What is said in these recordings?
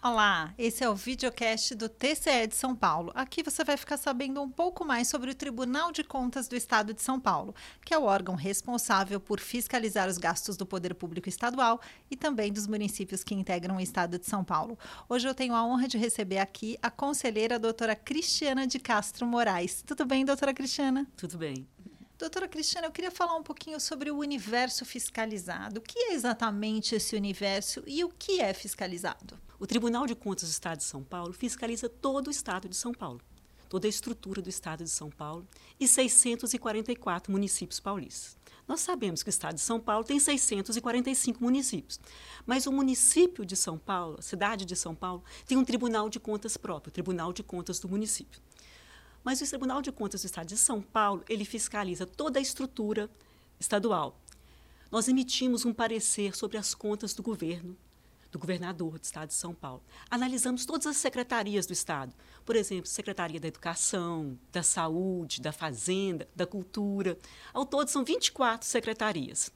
Olá, esse é o videocast do TCE de São Paulo. Aqui você vai ficar sabendo um pouco mais sobre o Tribunal de Contas do Estado de São Paulo, que é o órgão responsável por fiscalizar os gastos do poder público estadual e também dos municípios que integram o Estado de São Paulo. Hoje eu tenho a honra de receber aqui a conselheira doutora Cristiana de Castro Moraes. Tudo bem, doutora Cristiana? Tudo bem. Doutora Cristiana, eu queria falar um pouquinho sobre o universo fiscalizado. O que é exatamente esse universo e o que é fiscalizado? O Tribunal de Contas do Estado de São Paulo fiscaliza todo o Estado de São Paulo, toda a estrutura do Estado de São Paulo e 644 municípios paulistas. Nós sabemos que o Estado de São Paulo tem 645 municípios, mas o município de São Paulo, a cidade de São Paulo, tem um Tribunal de Contas próprio, o Tribunal de Contas do município. Mas o Tribunal de Contas do Estado de São Paulo, ele fiscaliza toda a estrutura estadual. Nós emitimos um parecer sobre as contas do governo do governador do Estado de São Paulo. Analisamos todas as secretarias do Estado, por exemplo, Secretaria da Educação, da Saúde, da Fazenda, da Cultura. Ao todo, são 24 secretarias.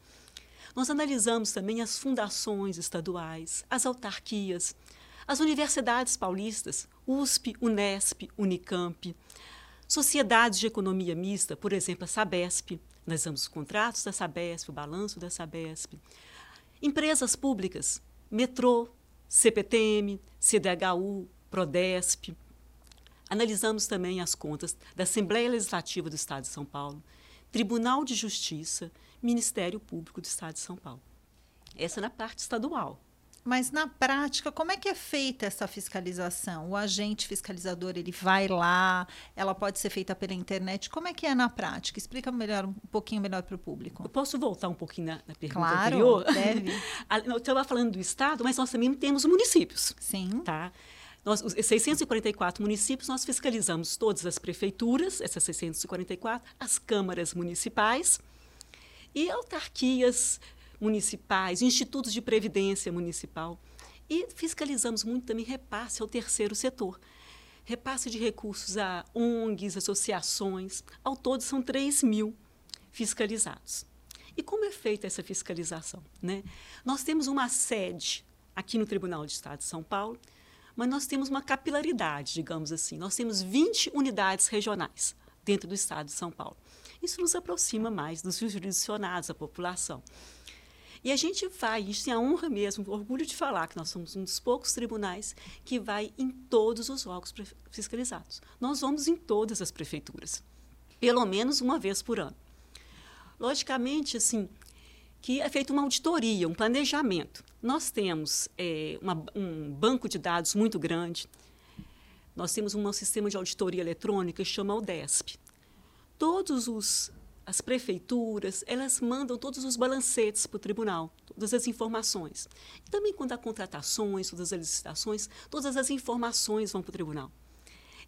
Nós analisamos também as fundações estaduais, as autarquias, as universidades paulistas, USP, Unesp, Unicamp, sociedades de economia mista, por exemplo, a Sabesp. Nós damos os contratos da Sabesp, o balanço da Sabesp. Empresas públicas, metrô, CPTM, CDHU, Prodesp. Analisamos também as contas da Assembleia Legislativa do Estado de São Paulo, Tribunal de Justiça, Ministério Público do Estado de São Paulo. Essa na parte estadual. Mas na prática, como é que é feita essa fiscalização? O agente fiscalizador ele vai lá, ela pode ser feita pela internet. Como é que é na prática? Explica melhor um pouquinho melhor para o público. Eu posso voltar um pouquinho na, na pergunta claro, anterior? Deve. Eu estava falando do estado, mas nós também temos municípios. Sim. Tá? Nós, os 644 municípios, nós fiscalizamos todas as prefeituras, essas 644, as câmaras municipais e autarquias municipais, institutos de previdência municipal. E fiscalizamos muito também repasse ao terceiro setor. Repasse de recursos a ONGs, associações. Ao todo, são 3 mil fiscalizados. E como é feita essa fiscalização? Né? Nós temos uma sede aqui no Tribunal de Estado de São Paulo, mas nós temos uma capilaridade, digamos assim. Nós temos 20 unidades regionais dentro do Estado de São Paulo. Isso nos aproxima mais dos jurisdicionados, da população. E a gente vai, a gente tem a honra mesmo, orgulho de falar que nós somos um dos poucos tribunais que vai em todos os órgãos fiscalizados. Nós vamos em todas as prefeituras, pelo menos uma vez por ano. Logicamente, assim, que é feita uma auditoria, um planejamento. Nós temos é, uma, um banco de dados muito grande, nós temos um sistema de auditoria eletrônica que chama o DESP. Todos os as prefeituras, elas mandam todos os balancetes para o tribunal, todas as informações. E também quando há contratações, todas as licitações, todas as informações vão para o tribunal.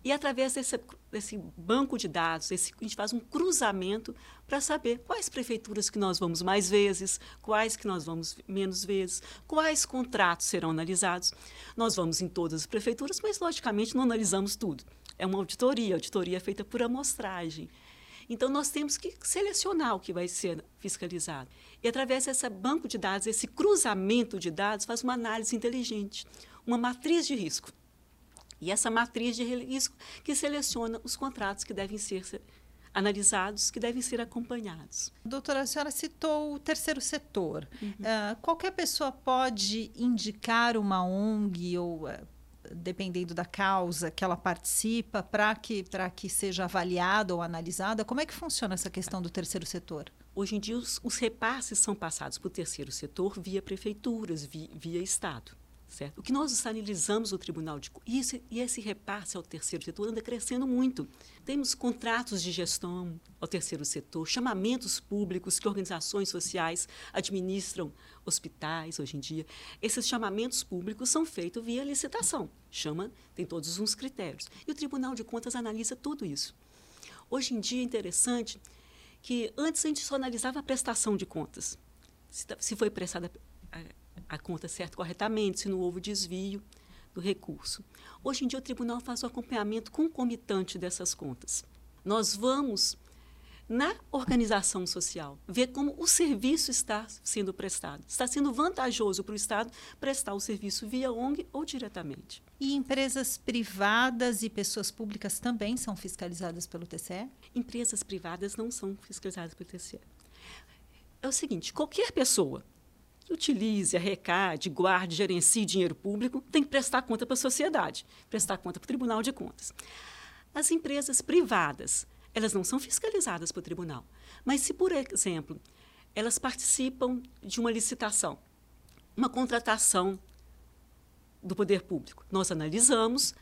E através desse, desse banco de dados, esse, a gente faz um cruzamento para saber quais prefeituras que nós vamos mais vezes, quais que nós vamos menos vezes, quais contratos serão analisados. Nós vamos em todas as prefeituras, mas logicamente não analisamos tudo. É uma auditoria, auditoria é feita por amostragem. Então, nós temos que selecionar o que vai ser fiscalizado. E, através desse banco de dados, esse cruzamento de dados, faz uma análise inteligente, uma matriz de risco. E essa matriz de risco que seleciona os contratos que devem ser analisados, que devem ser acompanhados. Doutora, a senhora citou o terceiro setor. Uhum. Uh, qualquer pessoa pode indicar uma ONG ou uh, dependendo da causa que ela participa, para que, que seja avaliada ou analisada? Como é que funciona essa questão do terceiro setor? Hoje em dia, os, os repasses são passados para o terceiro setor via prefeituras, via, via Estado. Certo? O que nós analisamos no Tribunal de isso e esse repasse ao terceiro setor anda crescendo muito. Temos contratos de gestão ao terceiro setor, chamamentos públicos que organizações sociais administram hospitais hoje em dia. Esses chamamentos públicos são feitos via licitação. Chama, tem todos uns critérios. E o Tribunal de Contas analisa tudo isso. Hoje em dia é interessante que antes a gente só analisava a prestação de contas. Se foi prestada a conta certa corretamente, se não houve desvio do recurso. Hoje em dia, o tribunal faz o acompanhamento concomitante dessas contas. Nós vamos na organização social, ver como o serviço está sendo prestado. Está sendo vantajoso para o Estado prestar o serviço via ONG ou diretamente. E empresas privadas e pessoas públicas também são fiscalizadas pelo TCE? Empresas privadas não são fiscalizadas pelo TCE. É o seguinte: qualquer pessoa utilize, arrecade, guarde, gerencie dinheiro público tem que prestar conta para a sociedade, prestar conta para o Tribunal de Contas. As empresas privadas elas não são fiscalizadas pelo tribunal. Mas se, por exemplo, elas participam de uma licitação, uma contratação do poder público, nós analisamos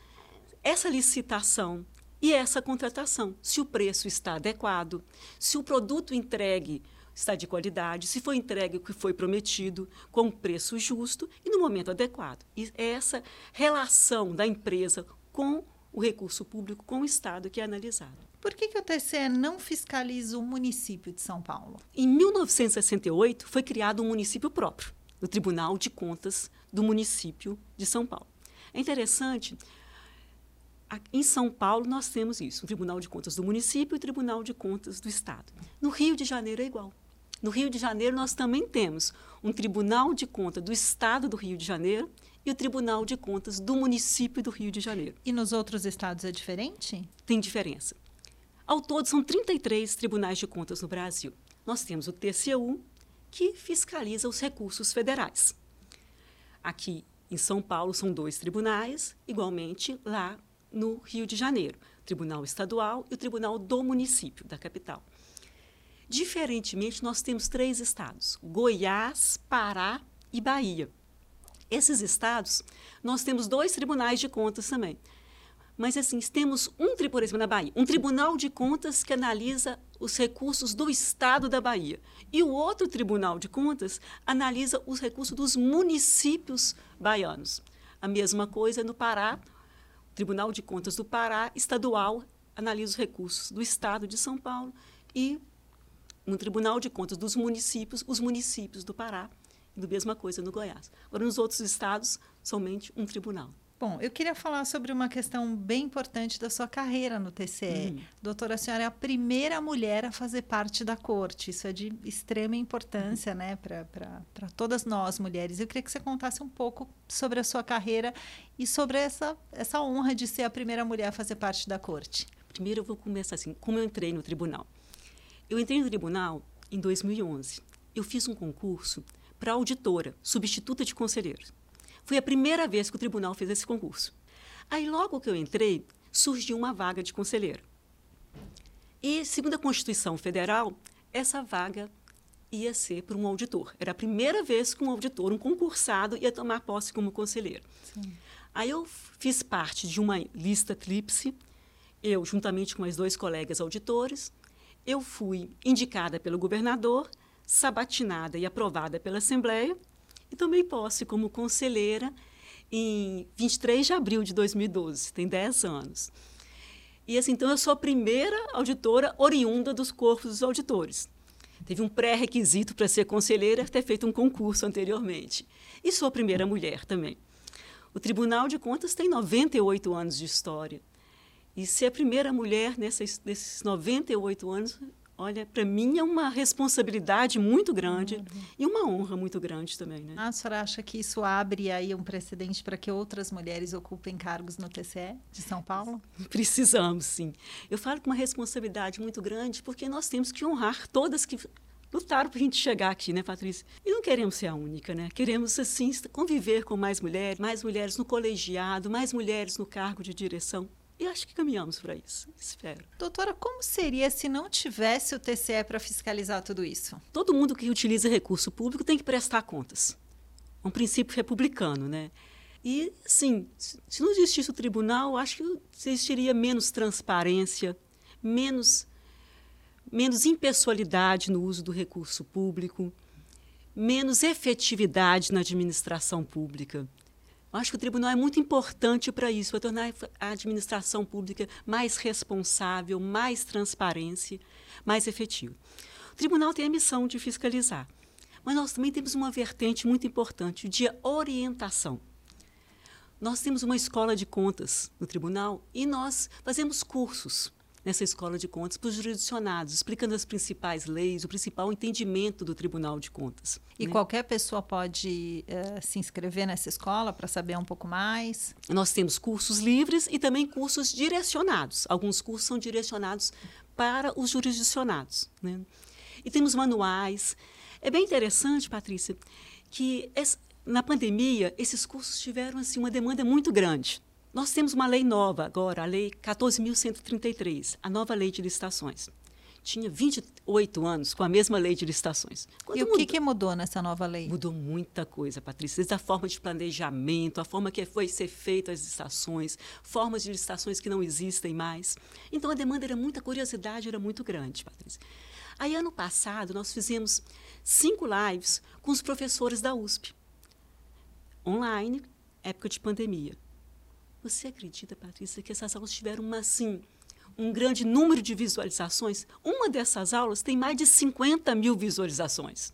essa licitação e essa contratação, se o preço está adequado, se o produto entregue está de qualidade, se foi entregue o que foi prometido, com um preço justo e no momento adequado. E é essa relação da empresa com o recurso público, com o Estado que é analisado. Por que, que o TCE não fiscaliza o município de São Paulo? Em 1968, foi criado um município próprio, o Tribunal de Contas do município de São Paulo. É interessante, em São Paulo nós temos isso, o Tribunal de Contas do município e o Tribunal de Contas do Estado. No Rio de Janeiro é igual. No Rio de Janeiro nós também temos um Tribunal de Contas do Estado do Rio de Janeiro e o Tribunal de Contas do município do Rio de Janeiro. E nos outros estados é diferente? Tem diferença. Ao todo, são 33 tribunais de contas no Brasil. Nós temos o TCU, que fiscaliza os recursos federais. Aqui em São Paulo são dois tribunais, igualmente lá no Rio de Janeiro, o Tribunal Estadual e o Tribunal do Município, da capital. Diferentemente, nós temos três estados: Goiás, Pará e Bahia. Esses estados, nós temos dois tribunais de contas também. Mas, assim, temos um, por exemplo, na Bahia, um tribunal de contas que analisa os recursos do Estado da Bahia. E o outro tribunal de contas analisa os recursos dos municípios baianos. A mesma coisa no Pará, o Tribunal de Contas do Pará, estadual, analisa os recursos do Estado de São Paulo e no Tribunal de Contas dos municípios, os municípios do Pará. E a mesma coisa no Goiás. Agora, nos outros estados, somente um tribunal. Bom, eu queria falar sobre uma questão bem importante da sua carreira no TCE. Hum. Doutora, a senhora é a primeira mulher a fazer parte da corte. Isso é de extrema importância, hum. né, para todas nós mulheres. Eu queria que você contasse um pouco sobre a sua carreira e sobre essa, essa honra de ser a primeira mulher a fazer parte da corte. Primeiro, eu vou começar assim: como eu entrei no tribunal. Eu entrei no tribunal em 2011. Eu fiz um concurso para auditora, substituta de conselheiro. Foi a primeira vez que o tribunal fez esse concurso. Aí, logo que eu entrei, surgiu uma vaga de conselheiro. E, segundo a Constituição Federal, essa vaga ia ser para um auditor. Era a primeira vez que um auditor, um concursado, ia tomar posse como conselheiro. Sim. Aí eu fiz parte de uma lista tríplice, eu, juntamente com mais dois colegas auditores, eu fui indicada pelo governador, sabatinada e aprovada pela Assembleia, e tomei posse como conselheira em 23 de abril de 2012, tem 10 anos. E assim, então eu sou a primeira auditora oriunda dos corpos dos auditores. Teve um pré-requisito para ser conselheira ter feito um concurso anteriormente. E sou a primeira mulher também. O Tribunal de Contas tem 98 anos de história. E ser a primeira mulher nesses, nesses 98 anos Olha, para mim é uma responsabilidade muito grande uhum. e uma honra muito grande também, né? Ah, a senhora acha que isso abre aí um precedente para que outras mulheres ocupem cargos no TCE de São Paulo? Precisamos, sim. Eu falo com uma responsabilidade muito grande porque nós temos que honrar todas que lutaram para a gente chegar aqui, né, Patrícia? E não queremos ser a única, né? Queremos, assim, conviver com mais mulheres, mais mulheres no colegiado, mais mulheres no cargo de direção. E acho que caminhamos para isso, espero. Doutora, como seria se não tivesse o TCE para fiscalizar tudo isso? Todo mundo que utiliza recurso público tem que prestar contas. É um princípio republicano, né? E, sim, se não existisse o tribunal, acho que existiria menos transparência, menos, menos impessoalidade no uso do recurso público, menos efetividade na administração pública. Acho que o tribunal é muito importante para isso, para tornar a administração pública mais responsável, mais transparente, mais efetiva. O tribunal tem a missão de fiscalizar, mas nós também temos uma vertente muito importante de orientação. Nós temos uma escola de contas no tribunal e nós fazemos cursos nessa escola de contas para os jurisdicionados, explicando as principais leis, o principal entendimento do Tribunal de Contas. E né? qualquer pessoa pode uh, se inscrever nessa escola para saber um pouco mais? Nós temos cursos livres e também cursos direcionados. Alguns cursos são direcionados para os jurisdicionados. Né? E temos manuais. É bem interessante, Patrícia, que essa, na pandemia esses cursos tiveram assim, uma demanda muito grande. Nós temos uma lei nova agora, a Lei 14.133, a nova lei de licitações. Tinha 28 anos com a mesma lei de licitações. Quando e o mudou, que, que, mudou nessa nova lei? Mudou muita coisa, Patrícia. Desde a forma de planejamento, a forma que foi ser feita as licitações, formas de licitações que não existem mais. Então a demanda era muita, curiosidade era muito grande, Patrícia. Aí, ano passado, nós fizemos cinco lives com os professores da USP, online, época de pandemia. Você acredita, Patrícia, que essas aulas tiveram uma, assim, um grande número de visualizações? Uma dessas aulas tem mais de 50 mil visualizações.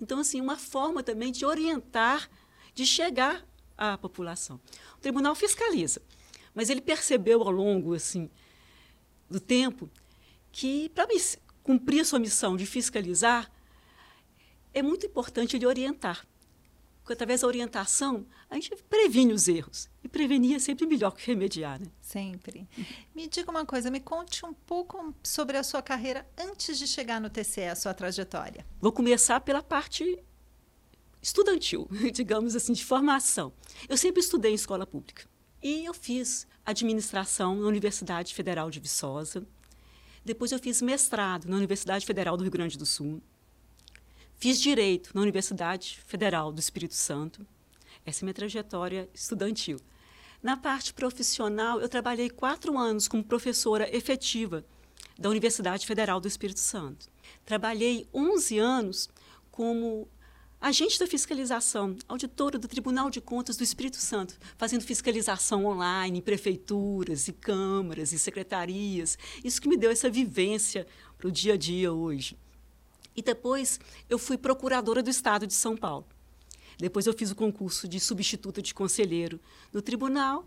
Então, assim, uma forma também de orientar, de chegar à população. O tribunal fiscaliza, mas ele percebeu ao longo assim, do tempo que, para cumprir a sua missão de fiscalizar, é muito importante ele orientar através da orientação, a gente previne os erros. E prevenir é sempre melhor que remediar, né? Sempre. Me diga uma coisa, me conte um pouco sobre a sua carreira antes de chegar no TCE, a sua trajetória. Vou começar pela parte estudantil, digamos assim, de formação. Eu sempre estudei em escola pública. E eu fiz administração na Universidade Federal de Viçosa. Depois eu fiz mestrado na Universidade Federal do Rio Grande do Sul. Fiz direito na Universidade Federal do Espírito Santo. Essa é minha trajetória estudantil. Na parte profissional, eu trabalhei quatro anos como professora efetiva da Universidade Federal do Espírito Santo. Trabalhei 11 anos como agente da fiscalização, auditora do Tribunal de Contas do Espírito Santo, fazendo fiscalização online em prefeituras e câmaras e secretarias. Isso que me deu essa vivência para o dia a dia hoje. E depois eu fui procuradora do Estado de São Paulo. Depois eu fiz o concurso de substituta de conselheiro no tribunal.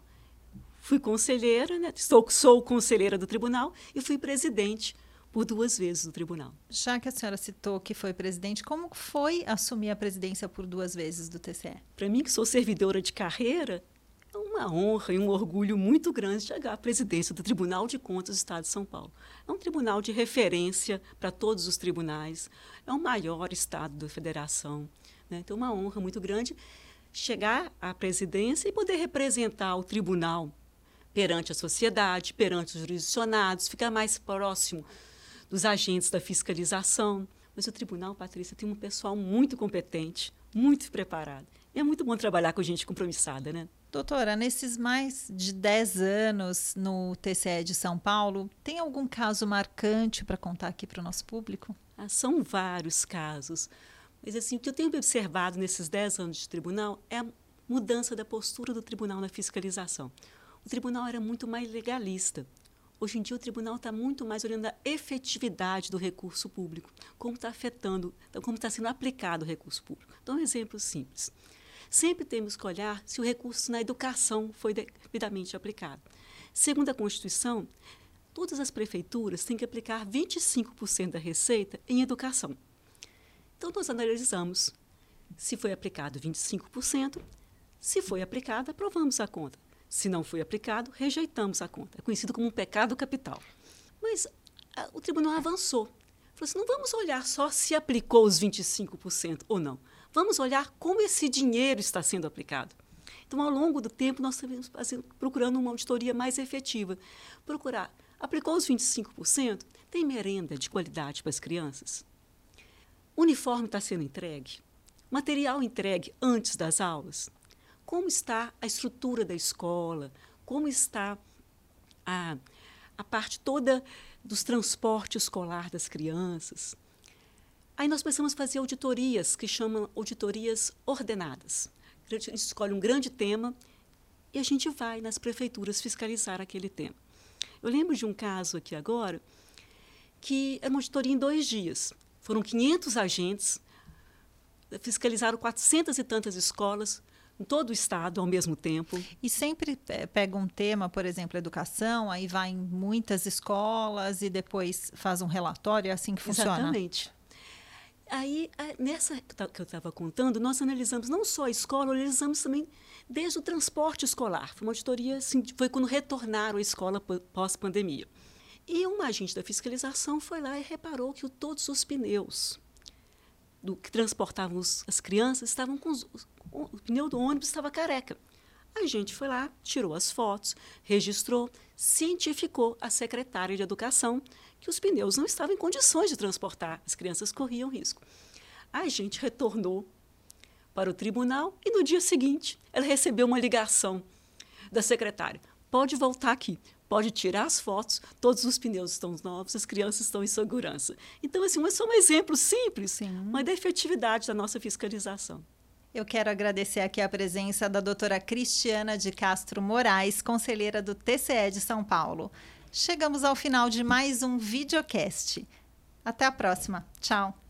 Fui conselheira, né? sou, sou conselheira do tribunal e fui presidente por duas vezes do tribunal. Já que a senhora citou que foi presidente, como foi assumir a presidência por duas vezes do TCE? Para mim, que sou servidora de carreira, uma honra e um orgulho muito grande chegar à presidência do Tribunal de Contas do Estado de São Paulo. É um tribunal de referência para todos os tribunais, é o maior estado da federação. Né? Então, é uma honra muito grande chegar à presidência e poder representar o tribunal perante a sociedade, perante os jurisdicionados, ficar mais próximo dos agentes da fiscalização. Mas o tribunal, Patrícia, tem um pessoal muito competente, muito preparado. E é muito bom trabalhar com gente compromissada, né? Doutora, nesses mais de 10 anos no TCE de São Paulo, tem algum caso marcante para contar aqui para o nosso público? Ah, são vários casos. Mas assim, o que eu tenho observado nesses 10 anos de tribunal é a mudança da postura do tribunal na fiscalização. O tribunal era muito mais legalista. Hoje em dia, o tribunal está muito mais olhando a efetividade do recurso público, como está afetando, como está sendo aplicado o recurso público. Então, um exemplo simples. Sempre temos que olhar se o recurso na educação foi devidamente aplicado. Segundo a Constituição, todas as prefeituras têm que aplicar 25% da receita em educação. Então, nós analisamos se foi aplicado 25%, se foi aplicado, aprovamos a conta. Se não foi aplicado, rejeitamos a conta. É conhecido como um pecado capital. Mas a, o tribunal avançou. Falou assim: não vamos olhar só se aplicou os 25% ou não. Vamos olhar como esse dinheiro está sendo aplicado. Então, ao longo do tempo, nós estamos procurando uma auditoria mais efetiva. Procurar. Aplicou os 25%? Tem merenda de qualidade para as crianças? Uniforme está sendo entregue? Material entregue antes das aulas? Como está a estrutura da escola? Como está a, a parte toda dos transportes escolar das crianças? Aí nós precisamos fazer auditorias, que chamam auditorias ordenadas. A gente escolhe um grande tema e a gente vai nas prefeituras fiscalizar aquele tema. Eu lembro de um caso aqui agora que era uma auditoria em dois dias. Foram 500 agentes, fiscalizaram 400 e tantas escolas em todo o estado ao mesmo tempo. E sempre pega um tema, por exemplo, educação, aí vai em muitas escolas e depois faz um relatório, é assim que funciona? Exatamente. Aí, nessa que eu estava contando, nós analisamos não só a escola, analisamos também desde o transporte escolar. Foi uma auditoria, assim, foi quando retornaram à escola pós-pandemia. E um agente da fiscalização foi lá e reparou que todos os pneus do que transportavam as crianças estavam com os, o pneu do ônibus estava careca. A gente foi lá, tirou as fotos, registrou, cientificou a secretária de Educação que os pneus não estavam em condições de transportar, as crianças corriam risco. A gente retornou para o tribunal e no dia seguinte ela recebeu uma ligação da secretária. Pode voltar aqui, pode tirar as fotos, todos os pneus estão novos, as crianças estão em segurança. Então, assim, é só um exemplo simples, Sim. mas da efetividade da nossa fiscalização. Eu quero agradecer aqui a presença da doutora Cristiana de Castro Moraes, conselheira do TCE de São Paulo. Chegamos ao final de mais um videocast. Até a próxima. Tchau.